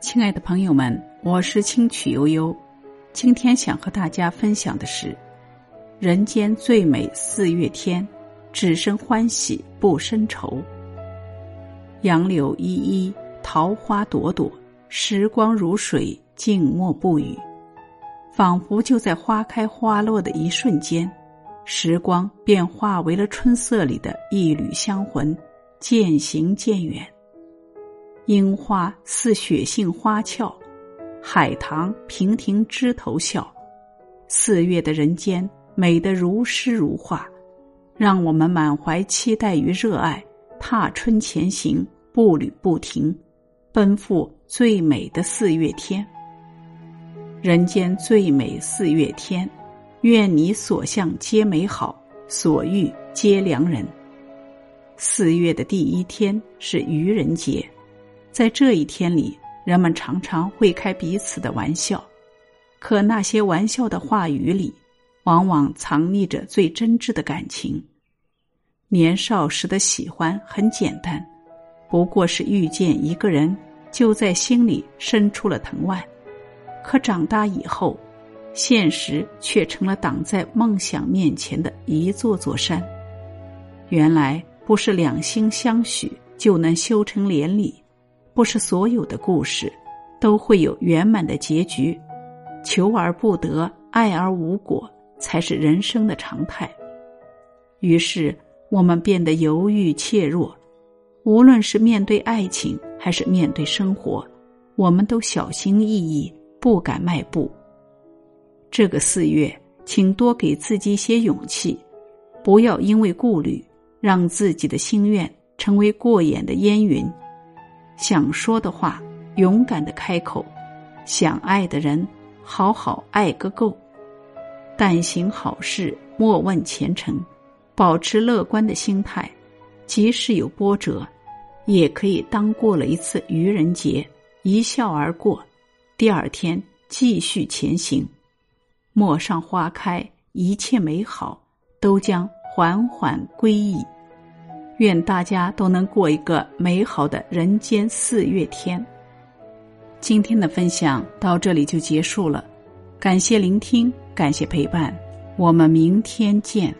亲爱的朋友们，我是清曲悠悠，今天想和大家分享的是：人间最美四月天，只生欢喜不生愁。杨柳依依，桃花朵朵，时光如水，静默不语，仿佛就在花开花落的一瞬间，时光便化为了春色里的一缕香魂，渐行渐远。樱花似雪杏花俏，海棠亭亭枝头笑。四月的人间美得如诗如画，让我们满怀期待与热爱，踏春前行，步履不停，奔赴最美的四月天。人间最美四月天，愿你所向皆美好，所遇皆良人。四月的第一天是愚人节。在这一天里，人们常常会开彼此的玩笑，可那些玩笑的话语里，往往藏匿着最真挚的感情。年少时的喜欢很简单，不过是遇见一个人，就在心里伸出了藤蔓；可长大以后，现实却成了挡在梦想面前的一座座山。原来不是两心相许就能修成连理。不是所有的故事都会有圆满的结局，求而不得，爱而无果，才是人生的常态。于是我们变得犹豫怯弱，无论是面对爱情还是面对生活，我们都小心翼翼，不敢迈步。这个四月，请多给自己一些勇气，不要因为顾虑，让自己的心愿成为过眼的烟云。想说的话，勇敢的开口；想爱的人，好好爱个够。但行好事，莫问前程。保持乐观的心态，即使有波折，也可以当过了一次愚人节，一笑而过。第二天继续前行，陌上花开，一切美好都将缓缓归矣。愿大家都能过一个美好的人间四月天。今天的分享到这里就结束了，感谢聆听，感谢陪伴，我们明天见。